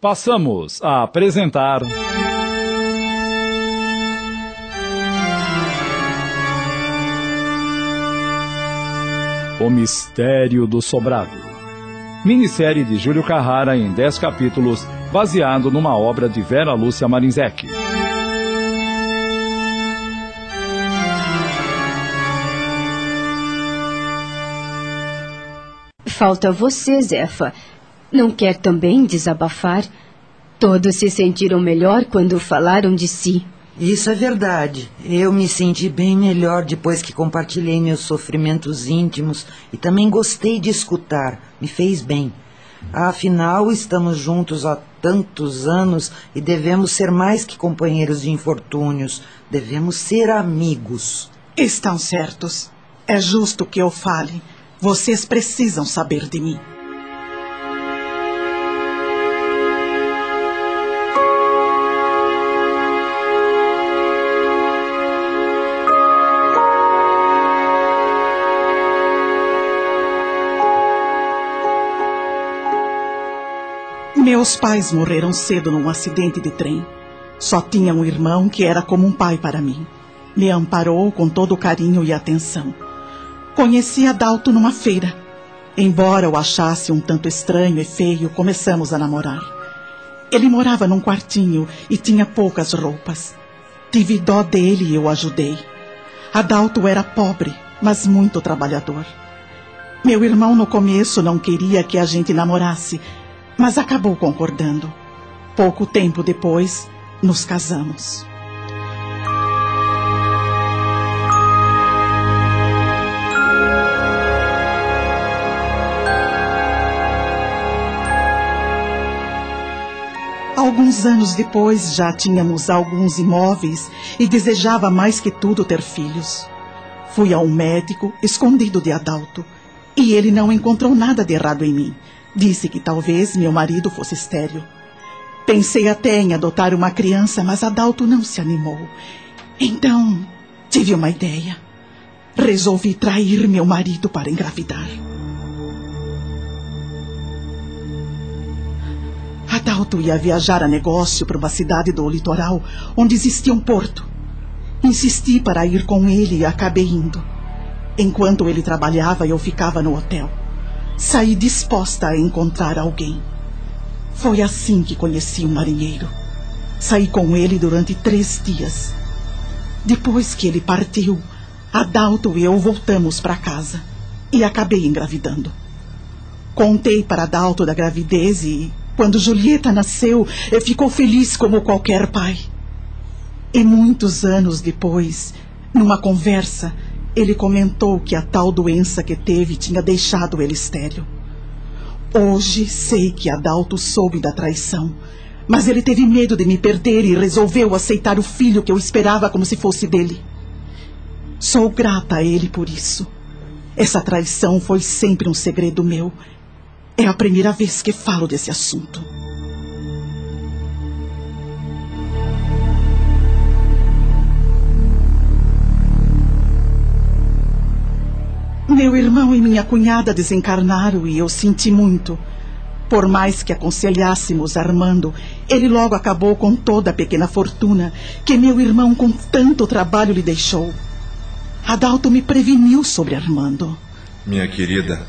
Passamos a apresentar. O Mistério do Sobrado. Minissérie de Júlio Carrara em 10 capítulos, baseado numa obra de Vera Lúcia Marinzec. Falta você, Zefa. Não quer também desabafar? Todos se sentiram melhor quando falaram de si. Isso é verdade. Eu me senti bem melhor depois que compartilhei meus sofrimentos íntimos e também gostei de escutar. Me fez bem. Afinal, estamos juntos há tantos anos e devemos ser mais que companheiros de infortúnios. Devemos ser amigos. Estão certos. É justo que eu fale. Vocês precisam saber de mim. Meus pais morreram cedo num acidente de trem. Só tinha um irmão que era como um pai para mim. Me amparou com todo o carinho e atenção. Conheci Adalto numa feira. Embora o achasse um tanto estranho e feio, começamos a namorar. Ele morava num quartinho e tinha poucas roupas. Tive dó dele e o ajudei. Adalto era pobre, mas muito trabalhador. Meu irmão no começo não queria que a gente namorasse, mas acabou concordando. Pouco tempo depois, nos casamos. Alguns anos depois já tínhamos alguns imóveis e desejava mais que tudo ter filhos. Fui a um médico escondido de Adalto e ele não encontrou nada de errado em mim. Disse que talvez meu marido fosse estéril. Pensei até em adotar uma criança, mas Adalto não se animou. Então, tive uma ideia. Resolvi trair meu marido para engravidar. Adalto ia viajar a negócio para uma cidade do litoral onde existia um porto. Insisti para ir com ele e acabei indo. Enquanto ele trabalhava, eu ficava no hotel. Saí disposta a encontrar alguém. Foi assim que conheci um marinheiro. Saí com ele durante três dias. Depois que ele partiu, Adalto e eu voltamos para casa e acabei engravidando. Contei para Adalto da gravidez e, quando Julieta nasceu, ficou feliz como qualquer pai. E muitos anos depois, numa conversa, ele comentou que a tal doença que teve tinha deixado ele estéril. Hoje sei que Adalto soube da traição, mas ele teve medo de me perder e resolveu aceitar o filho que eu esperava como se fosse dele. Sou grata a ele por isso. Essa traição foi sempre um segredo meu. É a primeira vez que falo desse assunto. Meu irmão e minha cunhada desencarnaram e eu senti muito. Por mais que aconselhássemos Armando, ele logo acabou com toda a pequena fortuna que meu irmão com tanto trabalho lhe deixou. Adalto me preveniu sobre Armando. Minha querida,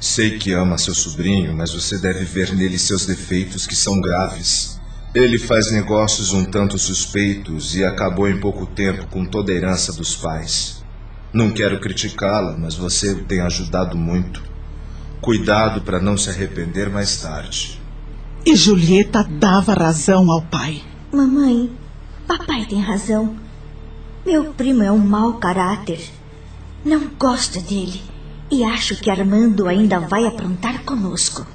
sei que ama seu sobrinho, mas você deve ver nele seus defeitos que são graves. Ele faz negócios um tanto suspeitos e acabou em pouco tempo com toda a herança dos pais. Não quero criticá-la, mas você tem ajudado muito. Cuidado para não se arrepender mais tarde. E Julieta dava razão ao pai. Mamãe, papai tem razão. Meu primo é um mau caráter. Não gosto dele. E acho que Armando ainda vai aprontar conosco.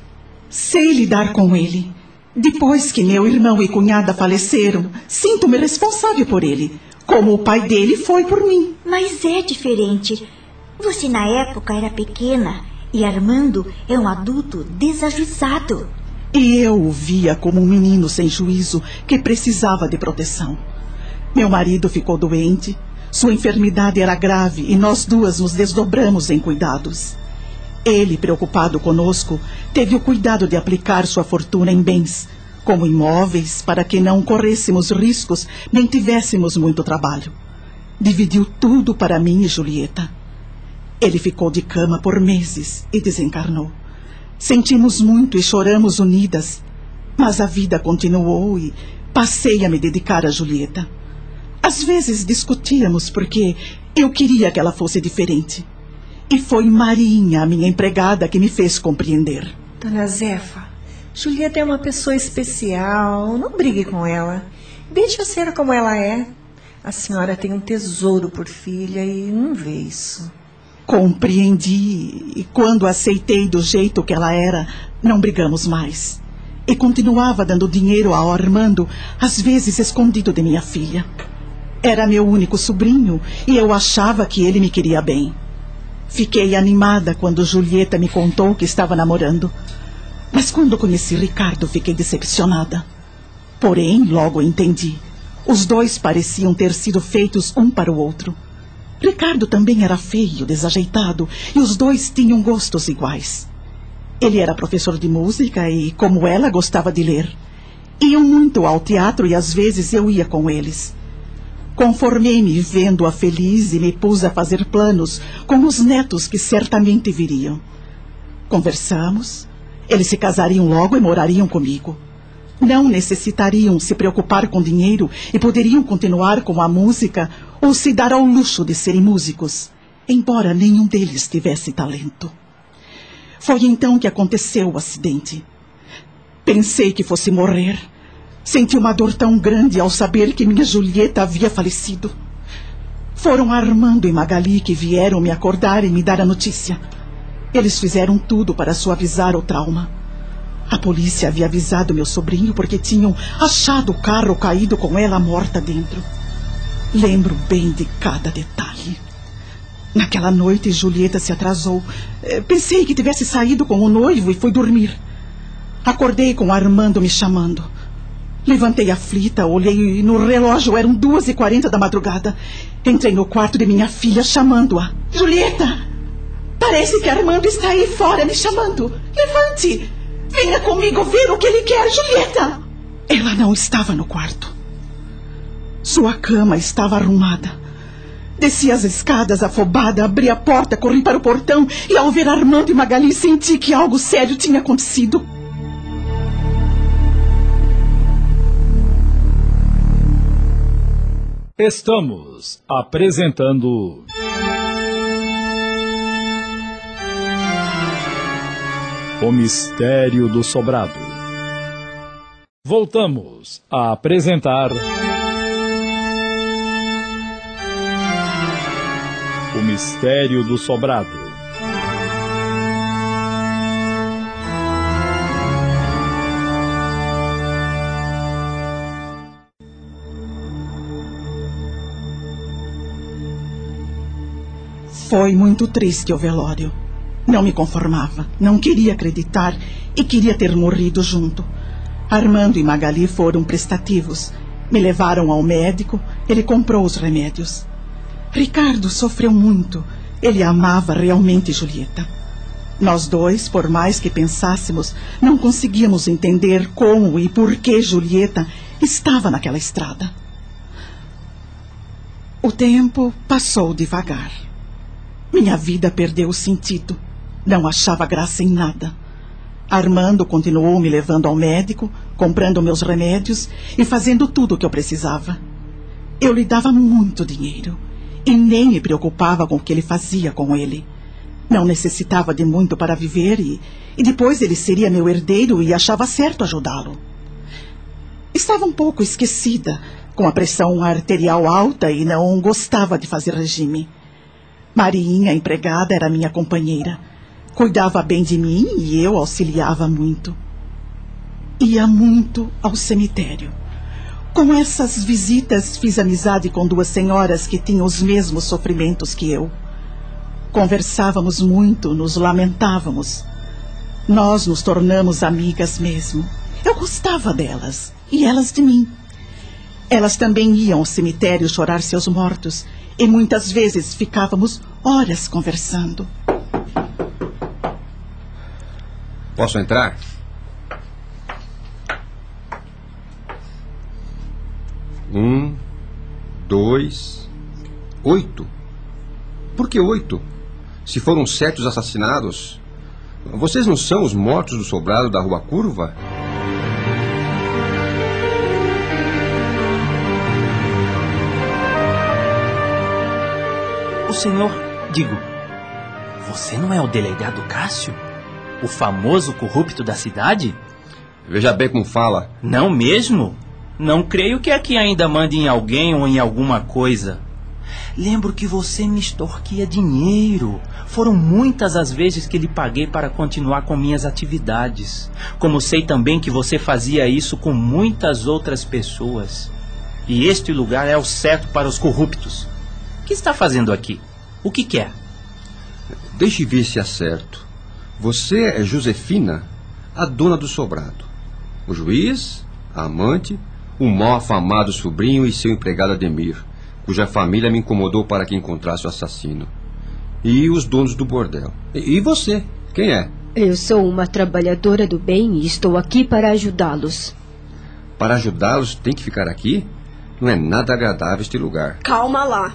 Sei lidar com ele. Depois que meu irmão e cunhada faleceram, sinto-me responsável por ele como o pai dele foi por mim. Mas é diferente. Você na época era pequena e Armando é um adulto desajuizado. E eu o via como um menino sem juízo que precisava de proteção. Meu marido ficou doente, sua enfermidade era grave e nós duas nos desdobramos em cuidados. Ele, preocupado conosco, teve o cuidado de aplicar sua fortuna em bens, como imóveis, para que não corrêssemos riscos nem tivéssemos muito trabalho. Dividiu tudo para mim e Julieta. Ele ficou de cama por meses e desencarnou. Sentimos muito e choramos unidas, mas a vida continuou e passei a me dedicar a Julieta. Às vezes discutíamos porque eu queria que ela fosse diferente. E foi Marinha, a minha empregada, que me fez compreender. Dona Zefa, Julieta é uma pessoa especial. Não brigue com ela. Deixe-a ser como ela é. A senhora tem um tesouro por filha e não vê isso. Compreendi. E quando aceitei do jeito que ela era, não brigamos mais. E continuava dando dinheiro ao Armando, às vezes escondido de minha filha. Era meu único sobrinho e eu achava que ele me queria bem. Fiquei animada quando Julieta me contou que estava namorando. Mas quando conheci Ricardo, fiquei decepcionada. Porém, logo entendi. Os dois pareciam ter sido feitos um para o outro. Ricardo também era feio, desajeitado, e os dois tinham gostos iguais. Ele era professor de música e, como ela, gostava de ler. Iam muito ao teatro e às vezes eu ia com eles. Conformei-me vendo-a feliz e me pus a fazer planos com os netos que certamente viriam. Conversamos. Eles se casariam logo e morariam comigo. Não necessitariam se preocupar com dinheiro e poderiam continuar com a música ou se dar ao luxo de serem músicos, embora nenhum deles tivesse talento. Foi então que aconteceu o acidente. Pensei que fosse morrer Senti uma dor tão grande ao saber que minha Julieta havia falecido. Foram Armando e Magali que vieram me acordar e me dar a notícia. Eles fizeram tudo para suavizar o trauma. A polícia havia avisado meu sobrinho porque tinham achado o carro caído com ela morta dentro. Lembro bem de cada detalhe. Naquela noite, Julieta se atrasou. Eh, pensei que tivesse saído com o noivo e fui dormir. Acordei com Armando me chamando. Levantei aflita, olhei no relógio, eram duas e quarenta da madrugada. Entrei no quarto de minha filha, chamando-a. Julieta! Parece que Armando está aí fora me chamando. Levante! Venha comigo ver o que ele quer, Julieta! Ela não estava no quarto. Sua cama estava arrumada. Desci as escadas afobada, abri a porta, corri para o portão e, ao ver Armando e Magali, senti que algo sério tinha acontecido. Estamos apresentando. O Mistério do Sobrado. Voltamos a apresentar. O Mistério do Sobrado. Foi muito triste o velório. Não me conformava, não queria acreditar e queria ter morrido junto. Armando e Magali foram prestativos. Me levaram ao médico, ele comprou os remédios. Ricardo sofreu muito. Ele amava realmente Julieta. Nós dois, por mais que pensássemos, não conseguíamos entender como e por que Julieta estava naquela estrada. O tempo passou devagar. Minha vida perdeu o sentido. Não achava graça em nada. Armando continuou me levando ao médico, comprando meus remédios e fazendo tudo o que eu precisava. Eu lhe dava muito dinheiro e nem me preocupava com o que ele fazia com ele. Não necessitava de muito para viver e, e depois ele seria meu herdeiro e achava certo ajudá-lo. Estava um pouco esquecida, com a pressão arterial alta e não gostava de fazer regime. Marinha, empregada, era minha companheira. Cuidava bem de mim e eu auxiliava muito. Ia muito ao cemitério. Com essas visitas, fiz amizade com duas senhoras que tinham os mesmos sofrimentos que eu. Conversávamos muito, nos lamentávamos. Nós nos tornamos amigas mesmo. Eu gostava delas e elas de mim. Elas também iam ao cemitério chorar seus mortos e muitas vezes ficávamos horas conversando. Posso entrar? Um, dois, oito. Por que oito? Se foram sete os assassinados, vocês não são os mortos do sobrado da Rua Curva? O senhor, digo, você não é o delegado Cássio? O famoso corrupto da cidade? Veja bem como fala. Não mesmo? Não creio que aqui ainda mande em alguém ou em alguma coisa. Lembro que você me extorquia dinheiro. Foram muitas as vezes que lhe paguei para continuar com minhas atividades. Como sei também que você fazia isso com muitas outras pessoas. E este lugar é o certo para os corruptos. O que está fazendo aqui? O que quer? Deixe ver se acerto. Você é Josefina, a dona do sobrado. O juiz, a amante, o mal afamado sobrinho e seu empregado Ademir, cuja família me incomodou para que encontrasse o assassino. E os donos do bordel. E, e você? Quem é? Eu sou uma trabalhadora do bem e estou aqui para ajudá-los. Para ajudá-los, tem que ficar aqui? Não é nada agradável este lugar. Calma lá.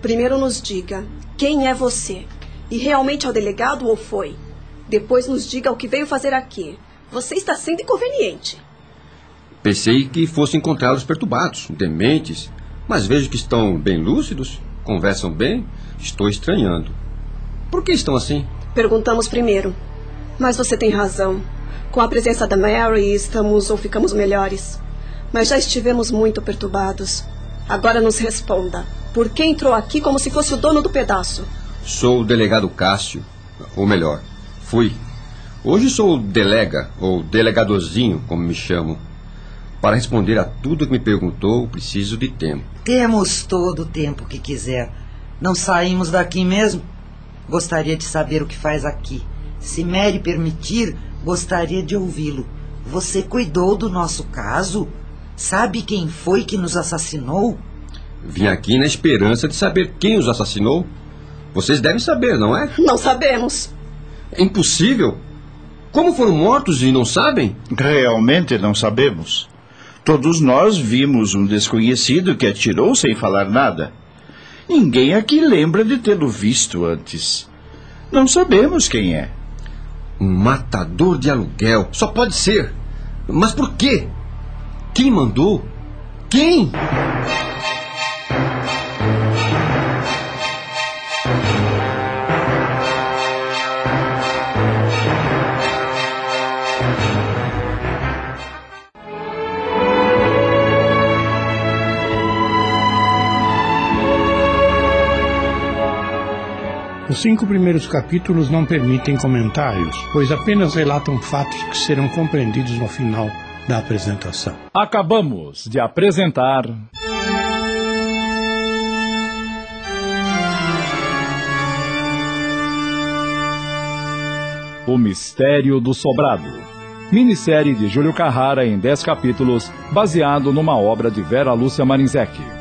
Primeiro nos diga quem é você. E realmente é o delegado ou foi? Depois nos diga o que veio fazer aqui. Você está sendo inconveniente. Pensei que fossem encontrados perturbados, dementes, mas vejo que estão bem lúcidos, conversam bem. Estou estranhando. Por que estão assim? Perguntamos primeiro. Mas você tem razão. Com a presença da Mary, estamos ou ficamos melhores. Mas já estivemos muito perturbados. Agora nos responda. Por que entrou aqui como se fosse o dono do pedaço? Sou o delegado Cássio. Ou melhor, fui. Hoje sou o delega, ou delegadozinho, como me chamam. Para responder a tudo que me perguntou, preciso de tempo. Temos todo o tempo que quiser. Não saímos daqui mesmo? Gostaria de saber o que faz aqui. Se Mary permitir, gostaria de ouvi-lo. Você cuidou do nosso caso? Sabe quem foi que nos assassinou? Vim aqui na esperança de saber quem os assassinou. Vocês devem saber, não é? Não sabemos. É impossível. Como foram mortos e não sabem? Realmente não sabemos. Todos nós vimos um desconhecido que atirou sem falar nada. Ninguém aqui lembra de tê-lo visto antes. Não sabemos quem é. Um matador de aluguel. Só pode ser. Mas por quê? Quem mandou? Quem? Os cinco primeiros capítulos não permitem comentários, pois apenas relatam fatos que serão compreendidos no final da apresentação. Acabamos de apresentar. O Mistério do Sobrado. Minissérie de Júlio Carrara em 10 capítulos, baseado numa obra de Vera Lúcia Marinzec.